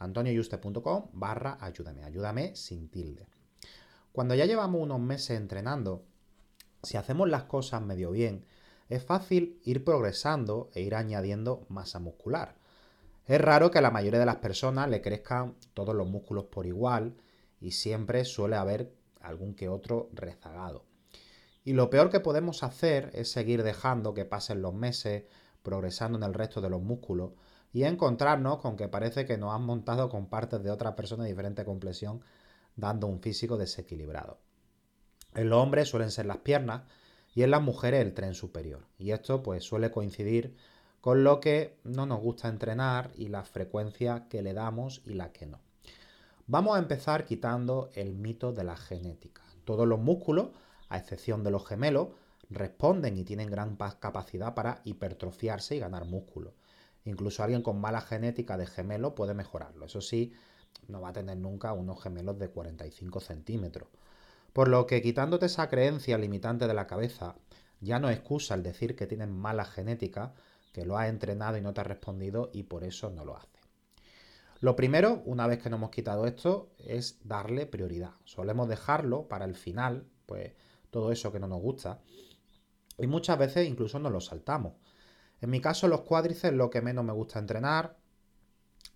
antonioyuste.com barra ayúdame, ayúdame sin tilde. Cuando ya llevamos unos meses entrenando, si hacemos las cosas medio bien, es fácil ir progresando e ir añadiendo masa muscular. Es raro que a la mayoría de las personas le crezcan todos los músculos por igual y siempre suele haber algún que otro rezagado. Y lo peor que podemos hacer es seguir dejando que pasen los meses progresando en el resto de los músculos y encontrarnos con que parece que nos han montado con partes de otra persona de diferente complexión, dando un físico desequilibrado. En los hombres suelen ser las piernas y en las mujeres el tren superior. Y esto pues suele coincidir con lo que no nos gusta entrenar y la frecuencia que le damos y la que no. Vamos a empezar quitando el mito de la genética. Todos los músculos, a excepción de los gemelos, responden y tienen gran capacidad para hipertrofiarse y ganar músculo. Incluso alguien con mala genética de gemelo puede mejorarlo. Eso sí, no va a tener nunca unos gemelos de 45 centímetros. Por lo que quitándote esa creencia limitante de la cabeza, ya no excusa el decir que tienes mala genética, que lo has entrenado y no te ha respondido y por eso no lo hace. Lo primero, una vez que nos hemos quitado esto, es darle prioridad. Solemos dejarlo para el final, pues todo eso que no nos gusta. Y muchas veces incluso nos lo saltamos. En mi caso, los cuádriceps es lo que menos me gusta entrenar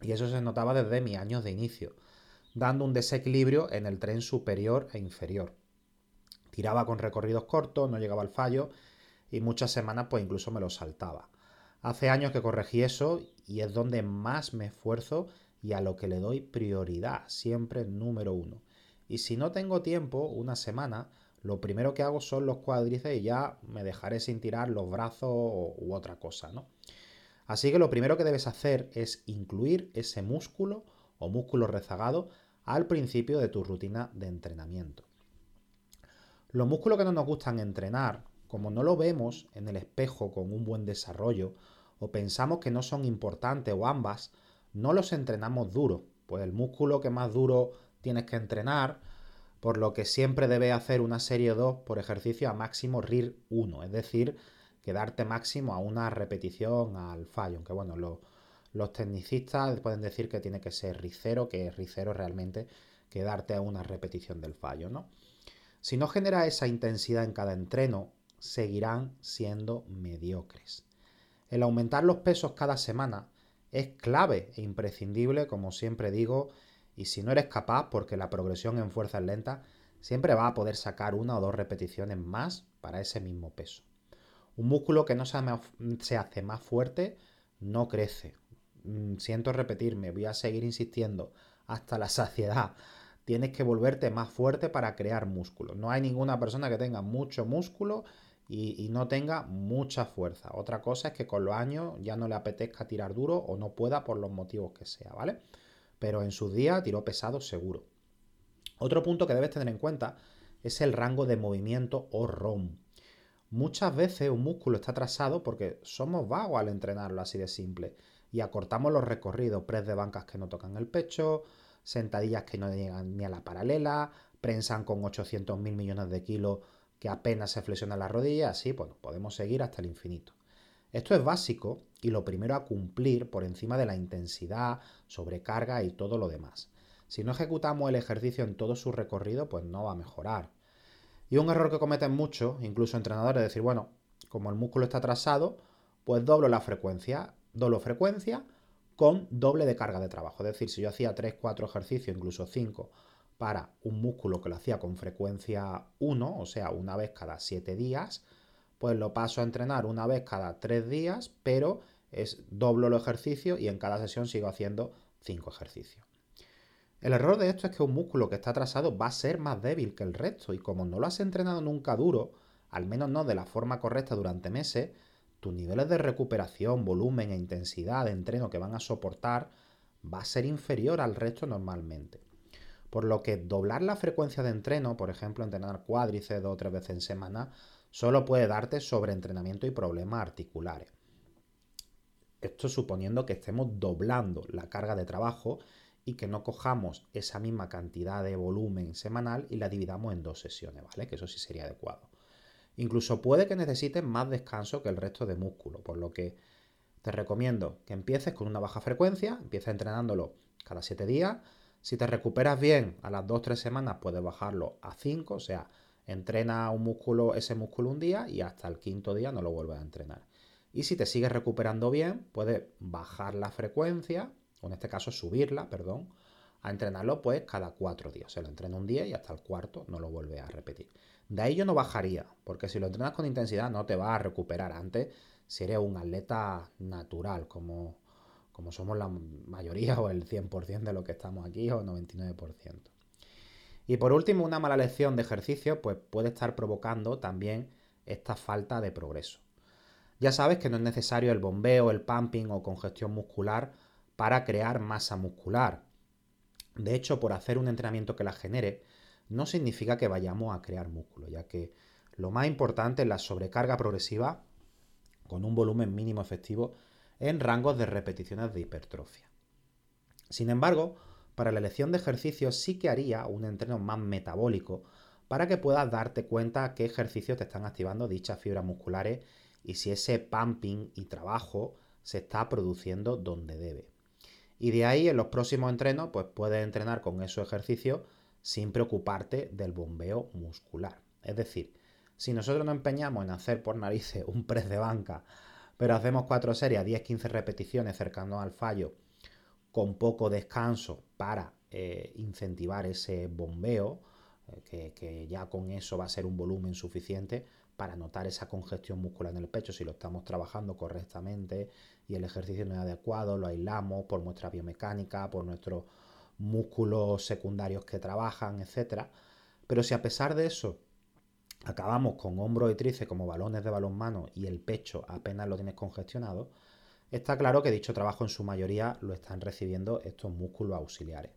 y eso se notaba desde mis años de inicio, dando un desequilibrio en el tren superior e inferior. Tiraba con recorridos cortos, no llegaba al fallo y muchas semanas pues incluso me lo saltaba. Hace años que corregí eso y es donde más me esfuerzo y a lo que le doy prioridad, siempre número uno. Y si no tengo tiempo, una semana, lo primero que hago son los cuádriceps y ya me dejaré sin tirar los brazos u otra cosa, ¿no? Así que lo primero que debes hacer es incluir ese músculo o músculo rezagado al principio de tu rutina de entrenamiento. Los músculos que no nos gustan entrenar, como no lo vemos en el espejo con un buen desarrollo o pensamos que no son importantes o ambas, no los entrenamos duro, pues el músculo que más duro tienes que entrenar por lo que siempre debe hacer una serie 2 por ejercicio a máximo RIR 1, es decir, quedarte máximo a una repetición al fallo, aunque bueno, los tecnicistas pueden decir que tiene que ser RIR 0, que RIR 0 realmente quedarte a una repetición del fallo, ¿no? Si no genera esa intensidad en cada entreno, seguirán siendo mediocres. El aumentar los pesos cada semana es clave e imprescindible, como siempre digo, y si no eres capaz, porque la progresión en fuerza es lenta, siempre vas a poder sacar una o dos repeticiones más para ese mismo peso. Un músculo que no se hace más fuerte no crece. Mm, siento repetirme, voy a seguir insistiendo hasta la saciedad. Tienes que volverte más fuerte para crear músculo. No hay ninguna persona que tenga mucho músculo y, y, no tenga mucha fuerza. Otra cosa es que con los años ya no le apetezca tirar duro o no pueda por los motivos que sea, ¿vale? Pero en su día tiró pesado seguro. Otro punto que debes tener en cuenta es el rango de movimiento o ROM. Muchas veces un músculo está atrasado porque somos vagos al entrenarlo así de simple y acortamos los recorridos, press de bancas que no tocan el pecho, sentadillas que no llegan ni a la paralela, prensan con 800 mil millones de kilos que apenas se flexionan las rodillas, así bueno, podemos seguir hasta el infinito. Esto es básico y lo primero a cumplir por encima de la intensidad, sobrecarga y todo lo demás. Si no ejecutamos el ejercicio en todo su recorrido, pues no va a mejorar. Y un error que cometen muchos, incluso entrenadores, es decir, bueno, como el músculo está atrasado, pues doblo la frecuencia, doblo frecuencia con doble de carga de trabajo. Es decir, si yo hacía 3, 4 ejercicios, incluso 5, para un músculo que lo hacía con frecuencia 1, o sea, una vez cada 7 días, pues lo paso a entrenar una vez cada 3 días, pero es doblo los ejercicios y en cada sesión sigo haciendo 5 ejercicios. El error de esto es que un músculo que está atrasado va a ser más débil que el resto y como no lo has entrenado nunca duro, al menos no de la forma correcta durante meses, tus niveles de recuperación, volumen e intensidad de entreno que van a soportar va a ser inferior al resto normalmente. Por lo que doblar la frecuencia de entreno, por ejemplo, entrenar cuádriceps dos o tres veces en semana, solo puede darte sobreentrenamiento y problemas articulares. Esto suponiendo que estemos doblando la carga de trabajo y que no cojamos esa misma cantidad de volumen semanal y la dividamos en dos sesiones, ¿vale? Que eso sí sería adecuado. Incluso puede que necesites más descanso que el resto de músculo, por lo que te recomiendo que empieces con una baja frecuencia, empieces entrenándolo cada 7 días. Si te recuperas bien a las 2-3 semanas, puedes bajarlo a 5, o sea, entrena un músculo, ese músculo un día y hasta el quinto día no lo vuelves a entrenar. Y si te sigues recuperando bien, puedes bajar la frecuencia, o en este caso subirla, perdón, a entrenarlo pues cada 4 días. Se lo entrena un día y hasta el cuarto no lo vuelve a repetir. De ahí yo no bajaría, porque si lo entrenas con intensidad no te vas a recuperar antes si eres un atleta natural, como, como somos la mayoría o el 100% de lo que estamos aquí o el 99%. Y por último, una mala lección de ejercicio pues puede estar provocando también esta falta de progreso. Ya sabes que no es necesario el bombeo, el pumping o congestión muscular para crear masa muscular. De hecho, por hacer un entrenamiento que la genere, no significa que vayamos a crear músculo, ya que lo más importante es la sobrecarga progresiva con un volumen mínimo efectivo en rangos de repeticiones de hipertrofia. Sin embargo, para la elección de ejercicios sí que haría un entreno más metabólico para que puedas darte cuenta qué ejercicios te están activando dichas fibras musculares y si ese pumping y trabajo se está produciendo donde debe. Y de ahí en los próximos entrenos pues puedes entrenar con esos ejercicios sin preocuparte del bombeo muscular. Es decir, si nosotros nos empeñamos en hacer por narices un press de banca, pero hacemos cuatro series a 10-15 repeticiones cercanos al fallo, con poco descanso para eh, incentivar ese bombeo, eh, que, ya con eso va a ser un volumen suficiente para notar esa congestión muscular en el pecho si lo estamos trabajando correctamente y el ejercicio no es adecuado, lo aislamos por nuestra biomecánica, por nuestro músculos secundarios que trabajan, etc. Pero si a pesar de eso acabamos con hombros y tríceps como balones de balonmano y el pecho apenas lo tienes congestionado, está claro que dicho trabajo en su mayoría lo están recibiendo estos músculos auxiliares.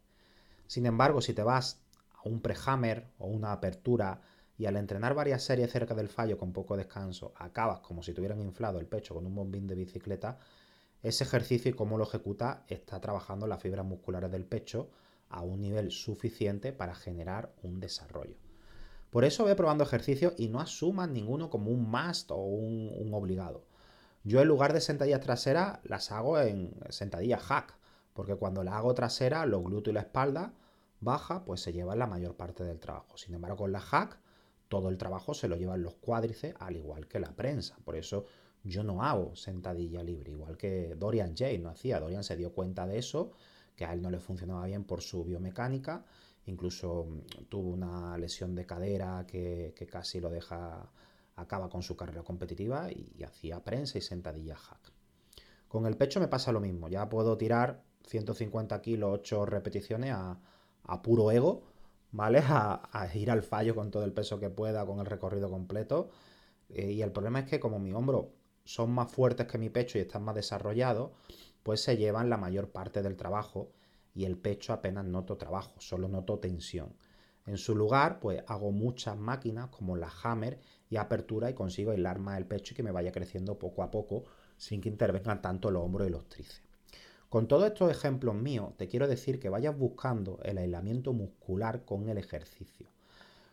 Sin embargo, si te vas a un prehammer o una apertura y al entrenar varias series cerca del fallo con poco descanso acabas como si tuvieran inflado el pecho con un bombín de bicicleta, ese ejercicio y cómo lo ejecuta está trabajando las fibras musculares del pecho a un nivel suficiente para generar un desarrollo. Por eso ve probando ejercicios y no asumas ninguno como un must o un, obligado. Yo en lugar de sentadillas traseras las hago en sentadillas hack, porque cuando la hago trasera, los glúteos y la espalda baja, pues se llevan la mayor parte del trabajo. Sin embargo, con la hack, todo el trabajo se lo llevan los cuádriceps, al igual que la prensa. Por eso yo no hago sentadilla libre, igual que Dorian Jay no hacía. Dorian se dio cuenta de eso, que a él no le funcionaba bien por su biomecánica, incluso mm, tuvo una lesión de cadera que, casi lo deja, acaba con su carrera competitiva y, hacía prensa y sentadilla hack. Con el pecho me pasa lo mismo, ya puedo tirar 150 kilos, 8 repeticiones a, puro ego, ¿vale? A, ir al fallo con todo el peso que pueda, con el recorrido completo. Eh, y el problema es que como mi hombro son más fuertes que mi pecho y están más desarrollados, pues se llevan la mayor parte del trabajo y el pecho apenas noto trabajo, solo noto tensión. En su lugar, pues hago muchas máquinas como la hammer y apertura y consigo aislar más el pecho y que me vaya creciendo poco a poco sin que intervengan tanto los hombros y los tríceps. Con todos estos ejemplos míos, te quiero decir que vayas buscando el aislamiento muscular con el ejercicio.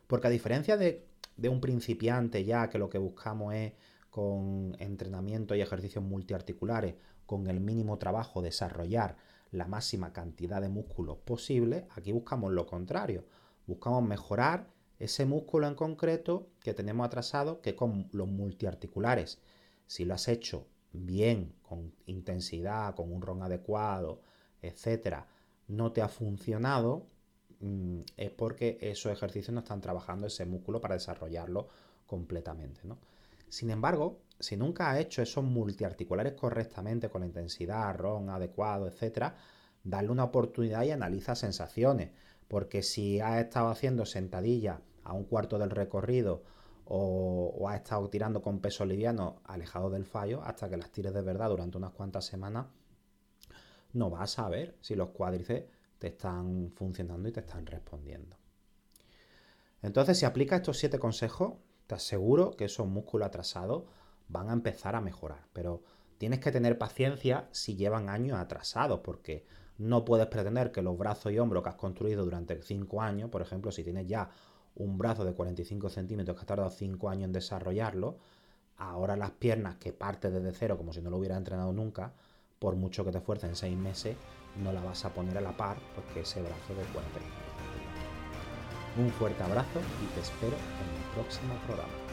Porque a diferencia de, de un principiante ya que lo que buscamos es con entrenamiento y ejercicios multiarticulares, con el mínimo trabajo desarrollar la máxima cantidad de músculos posible, aquí buscamos lo contrario. Buscamos mejorar ese músculo en concreto que tenemos atrasado que con los multiarticulares. Si lo has hecho bien, con intensidad, con un ron adecuado, etcétera, no te ha funcionado, mm, es porque esos ejercicios no están trabajando ese músculo para desarrollarlo completamente. ¿no? Sin embargo, si nunca has hecho esos multiarticulares correctamente, con la intensidad, ron adecuado, etcétera, darle una oportunidad y analiza sensaciones. Porque si has estado haciendo sentadillas a un cuarto del recorrido o, o has estado tirando con peso liviano alejado del fallo, hasta que las tires de verdad durante unas cuantas semanas, no vas a ver si los cuádriceps te están funcionando y te están respondiendo. Entonces, si aplicas estos siete consejos, te aseguro que esos músculos atrasados van a empezar a mejorar. Pero tienes que tener paciencia si llevan años atrasados, porque no puedes pretender que los brazos y hombros que has construido durante 5 años, por ejemplo, si tienes ya un brazo de 45 centímetros que has tardado 5 años en desarrollarlo, ahora las piernas que partes desde cero como si no lo hubieras entrenado nunca, por mucho que te esfuerces en 6 meses, no la vas a poner a la par porque ese brazo de 45 Un fuerte abrazo y te espero en el próximo programa.